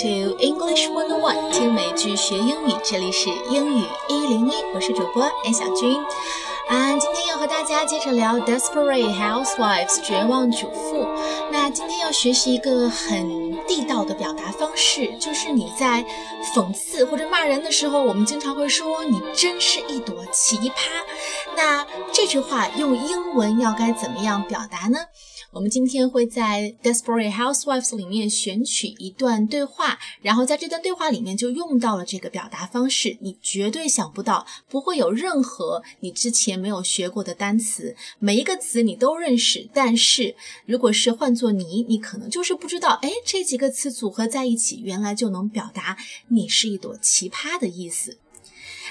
To English One on One，听美剧学英语，这里是英语一零一，我是主播安小军。啊，今天要和大家接着聊《Desperate Housewives》绝望主妇。那今天要学习一个很地道的表达方式，就是你在讽刺或者骂人的时候，我们经常会说“你真是一朵奇葩”。那这句话用英文要该怎么样表达呢？我们今天会在《Desperate Housewives》里面选取一段对话，然后在这段对话里面就用到了这个表达方式。你绝对想不到，不会有任何你之前没有学过的单词，每一个词你都认识。但是如果是换做你，你可能就是不知道，哎，这几个词组合在一起，原来就能表达你是一朵奇葩的意思。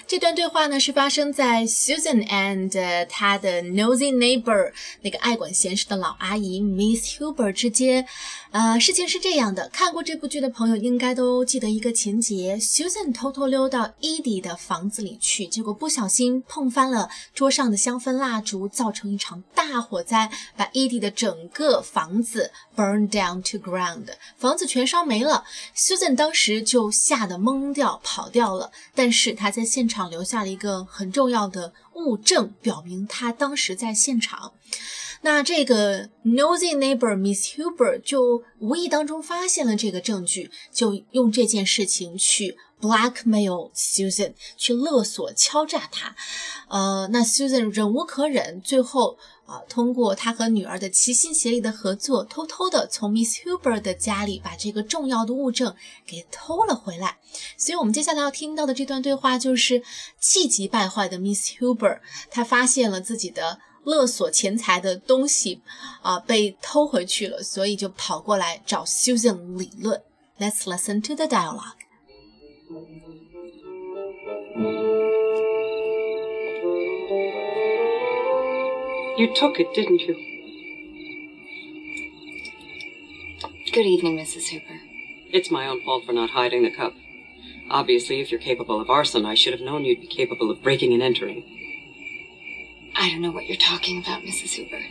这段对话呢是发生在 Susan and 她的 nosy neighbor 那个爱管闲事的老阿姨 Miss Huber 之间。呃，事情是这样的，看过这部剧的朋友应该都记得一个情节：Susan 偷偷溜到 Edie 的房子里去，结果不小心碰翻了桌上的香氛蜡烛，造成一场大火灾，把 Edie 的整个房子 burn down to ground，房子全烧没了。Susan 当时就吓得懵掉，跑掉了。但是她在现场留下了一个很重要的物证，表明他当时在现场。那这个 nosy neighbor Miss Huber 就无意当中发现了这个证据，就用这件事情去 blackmail Susan，去勒索、敲诈她。呃，那 Susan 忍无可忍，最后啊，通过她和女儿的齐心协力的合作，偷偷的从 Miss Huber 的家里把这个重要的物证给偷了回来。所以，我们接下来要听到的这段对话就是气急败坏的 Miss Huber，她发现了自己的。勒索钱财的东西啊被偷回去了，所以就跑过来找 Susan 理论。Let's listen to the dialogue. You took it, didn't you? Good evening, Mrs. Hooper. It's my own fault for not hiding the cup. Obviously, if you're capable of arson, I should have known you'd be capable of breaking and entering. I don't know what you're talking about, Mrs. Hooper.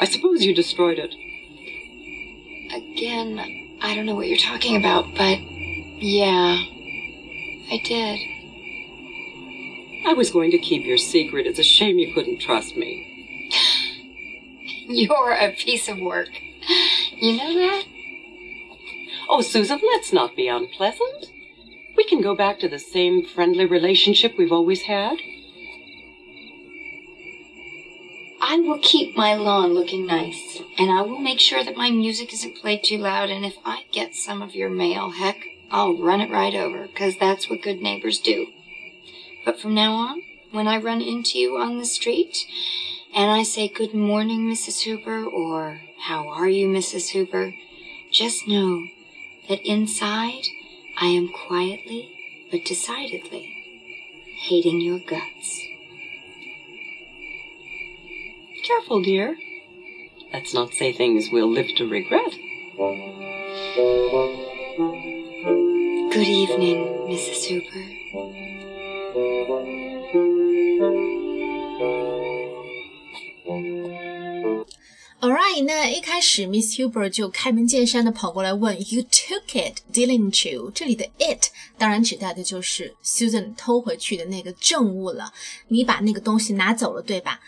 I suppose you destroyed it. Again, I don't know what you're talking about, but yeah, I did. I was going to keep your secret. It's a shame you couldn't trust me. You're a piece of work. You know that? Oh, Susan, let's not be unpleasant. We can go back to the same friendly relationship we've always had. I will keep my lawn looking nice, and I will make sure that my music isn't played too loud, and if I get some of your mail, heck, I'll run it right over, 'cause that's what good neighbors do. But from now on, when I run into you on the street, and I say good morning, Mrs. Hooper, or how are you, Mrs. Hooper, just know that inside I am quietly but decidedly hating your guts. Careful, dear. Let's not say things we'll live to regret. Good evening, Mrs. Hooper. Alright，那一开始 Miss Huber 就开门见山的跑过来问，You took it, didn't you？这里的 it 当然指代的就是 Susan 偷回去的那个证物了，你把那个东西拿走了，对吧？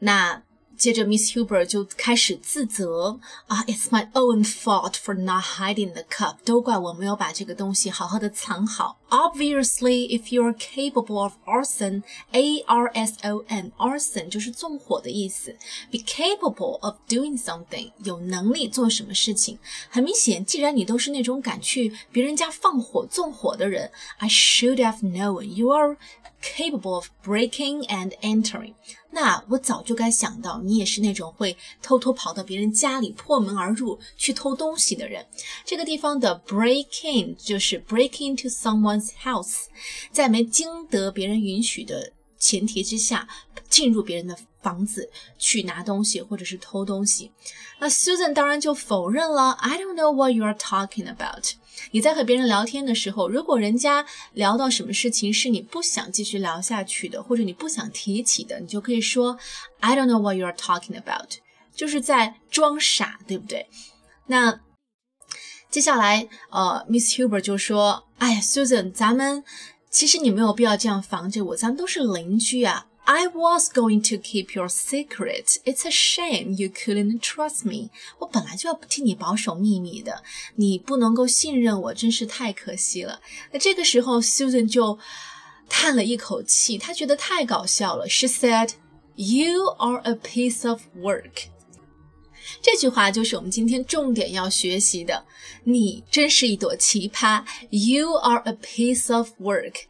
那接着，Miss Huber 就开始自责啊，It's my own fault for not hiding the cup，都怪我没有把这个东西好好的藏好。Obviously, if you're capable of arson, A R S O N, arson 就是纵火的意思。Be capable of doing something，有能力做什么事情。很明显，既然你都是那种敢去别人家放火、纵火的人，I should have known you are capable of breaking and entering。那我早就该想到，你也是那种会偷偷跑到别人家里破门而入去偷东西的人。这个地方的 break in 就是 break into someone's house，在没经得别人允许的前提之下进入别人的房子去拿东西或者是偷东西。那 Susan 当然就否认了，I don't know what you are talking about。你在和别人聊天的时候，如果人家聊到什么事情是你不想继续聊下去的，或者你不想提起的，你就可以说 I don't know what you are talking about，就是在装傻，对不对？那。接下来，呃，Miss Huber 就说：“哎呀，Susan，咱们其实你没有必要这样防着我，咱们都是邻居啊。” I was going to keep your secret. It's a shame you couldn't trust me. 我本来就要替你保守秘密的，你不能够信任我，真是太可惜了。那这个时候，Susan 就叹了一口气，她觉得太搞笑了。She said, "You are a piece of work." 这句话就是我们今天重点要学习的。你真是一朵奇葩。You are a piece of work.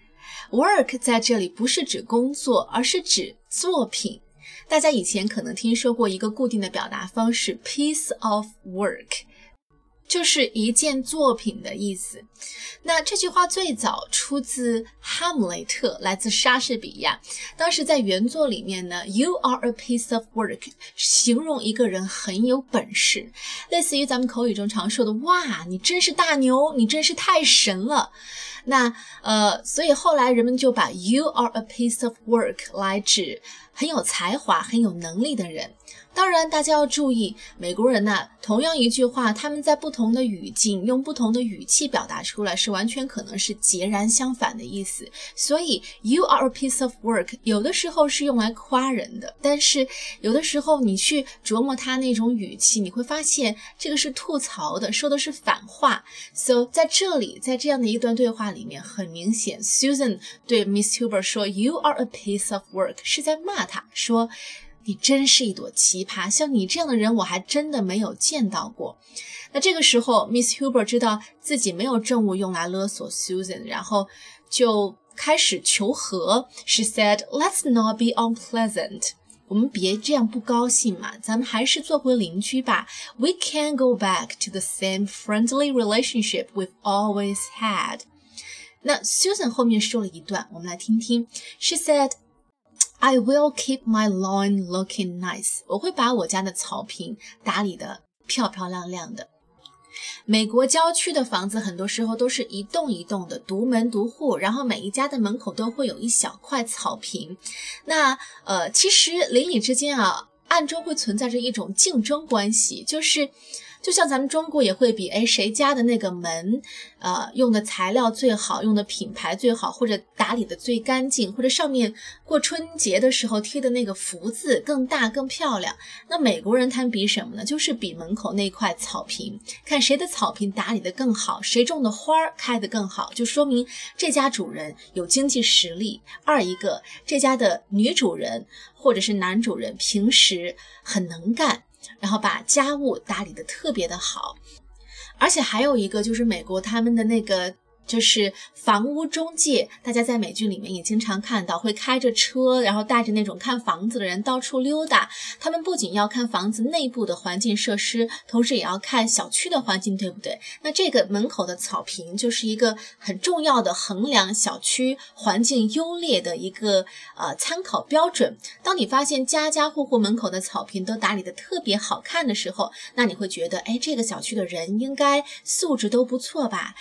Work 在这里不是指工作，而是指作品。大家以前可能听说过一个固定的表达方式，piece of work。就是一件作品的意思。那这句话最早出自《哈姆雷特》，来自莎士比亚。当时在原作里面呢，“You are a piece of work” 形容一个人很有本事，类似于咱们口语中常说的“哇，你真是大牛，你真是太神了”。那呃，所以后来人们就把 “You are a piece of work” 来指很有才华、很有能力的人。当然，大家要注意，美国人呢，同样一句话，他们在不同的语境用不同的语气表达出来，是完全可能是截然相反的意思。所以，you are a piece of work，有的时候是用来夸人的，但是有的时候你去琢磨他那种语气，你会发现这个是吐槽的，说的是反话。So，在这里，在这样的一段对话里面，很明显，Susan 对 Miss Huber 说，you are a piece of work，是在骂他，说。你真是一朵奇葩，像你这样的人，我还真的没有见到过。那这个时候，Miss Huber 知道自己没有证物用来勒索 Susan，然后就开始求和。She said, "Let's not be unpleasant." 我们别这样不高兴嘛，咱们还是做回邻居吧。We can go back to the same friendly relationship we've always had. 那 Susan 后面说了一段，我们来听听。She said. I will keep my lawn looking nice。我会把我家的草坪打理得漂漂亮亮的。美国郊区的房子很多时候都是一栋一栋的，独门独户，然后每一家的门口都会有一小块草坪。那呃，其实邻里之间啊，暗中会存在着一种竞争关系，就是。就像咱们中国也会比，哎，谁家的那个门，呃，用的材料最好，用的品牌最好，或者打理的最干净，或者上面过春节的时候贴的那个福字更大更漂亮。那美国人他们比什么呢？就是比门口那块草坪，看谁的草坪打理的更好，谁种的花儿开的更好，就说明这家主人有经济实力。二一个，这家的女主人或者是男主人平时很能干。然后把家务打理的特别的好，而且还有一个就是美国他们的那个。就是房屋中介，大家在美剧里面也经常看到，会开着车，然后带着那种看房子的人到处溜达。他们不仅要看房子内部的环境设施，同时也要看小区的环境，对不对？那这个门口的草坪就是一个很重要的衡量小区环境优劣的一个呃参考标准。当你发现家家户户门口的草坪都打理的特别好看的时候，那你会觉得，哎，这个小区的人应该素质都不错吧？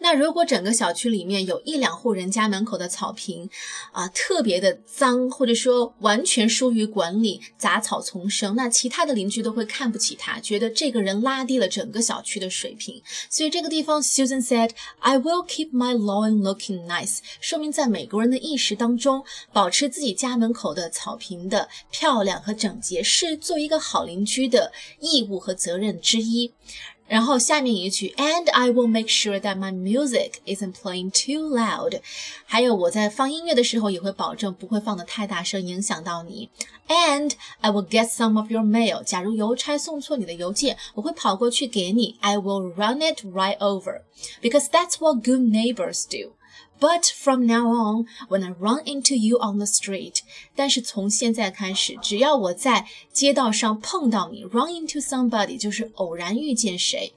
那如果整个小区里面有一两户人家门口的草坪，啊，特别的脏，或者说完全疏于管理，杂草丛生，那其他的邻居都会看不起他，觉得这个人拉低了整个小区的水平。所以这个地方，Susan said，I will keep my lawn looking nice，说明在美国人的意识当中，保持自己家门口的草坪的漂亮和整洁，是作为一个好邻居的义务和责任之一。然后下面一句，And I will make sure that my music isn't playing too loud。还有我在放音乐的时候也会保证不会放得太大声，影响到你。And I will get some of your mail。假如邮差送错你的邮件，我会跑过去给你。I will run it right over because that's what good neighbors do。But from now on, when I run into you on the street，但是从现在开始，只要我在街道上碰到你，run into somebody 就是偶然遇见谁。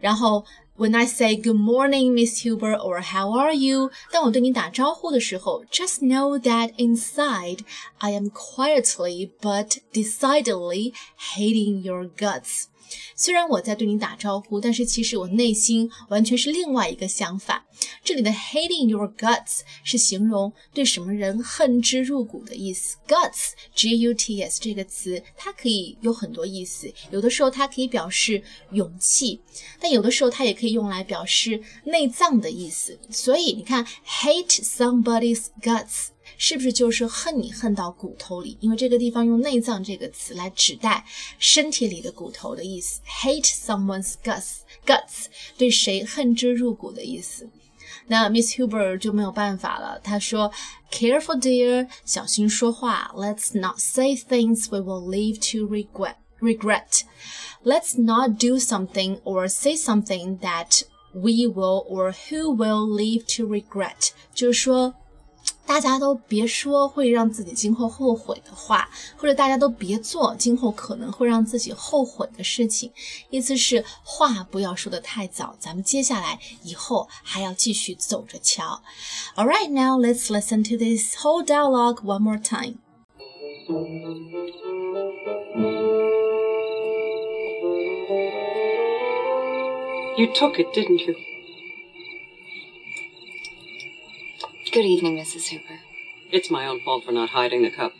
然后 when I say good morning, Miss Huber, or how are you，当我对你打招呼的时候，just know that inside I am quietly but decidedly hating your guts。 虽然我在对你打招呼，但是其实我内心完全是另外一个想法。这里的 hating your guts 是形容对什么人恨之入骨的意思。guts，g-u-t-s 这个词，它可以有很多意思。有的时候它可以表示勇气，但有的时候它也可以用来表示内脏的意思。所以你看，hate somebody's guts。是不是就是恨你恨到骨头里？因为这个地方用内脏这个词来指代身体里的骨头的意思。Hate someone's guts，guts 对谁恨之入骨的意思。那 Miss Huber 就没有办法了，她说：“Careful, dear，小心说话。Let's not say things we will leave to regret. Regret. Let's not do something or say something that we will or who will leave to regret。”就是说。大家都别说会让自己今后后悔的话，或者大家都别做今后可能会让自己后悔的事情。意思是话不要说的太早，咱们接下来以后还要继续走着瞧。All right, now let's listen to this whole dialogue one more time. You took it, didn't you? Good evening, Mrs. Hooper. It's my own fault for not hiding the cup.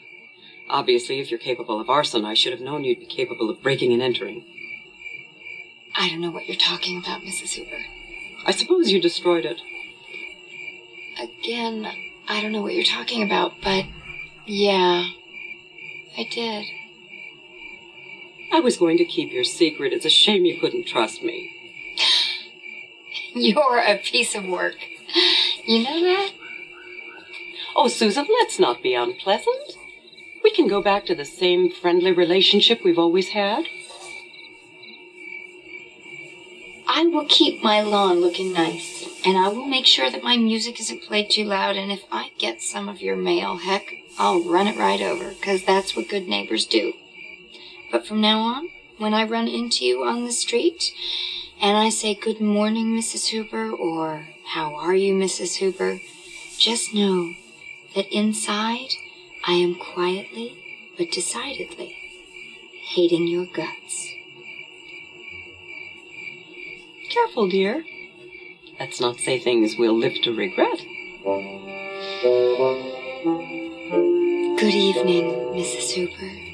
Obviously, if you're capable of arson, I should have known you'd be capable of breaking and entering. I don't know what you're talking about, Mrs. Hooper. I suppose you destroyed it. Again, I don't know what you're talking about, but yeah, I did. I was going to keep your secret. It's a shame you couldn't trust me. You're a piece of work. You know that? Oh, Susan, let's not be unpleasant. We can go back to the same friendly relationship we've always had. I will keep my lawn looking nice, and I will make sure that my music isn't played too loud, and if I get some of your mail, heck, I'll run it right over, because that's what good neighbors do. But from now on, when I run into you on the street, and I say, Good morning, Mrs. Hooper, or How are you, Mrs. Hooper? Just know that inside I am quietly but decidedly hating your guts. Careful, dear. Let's not say things we'll live to regret. Good evening, Mrs. Hooper.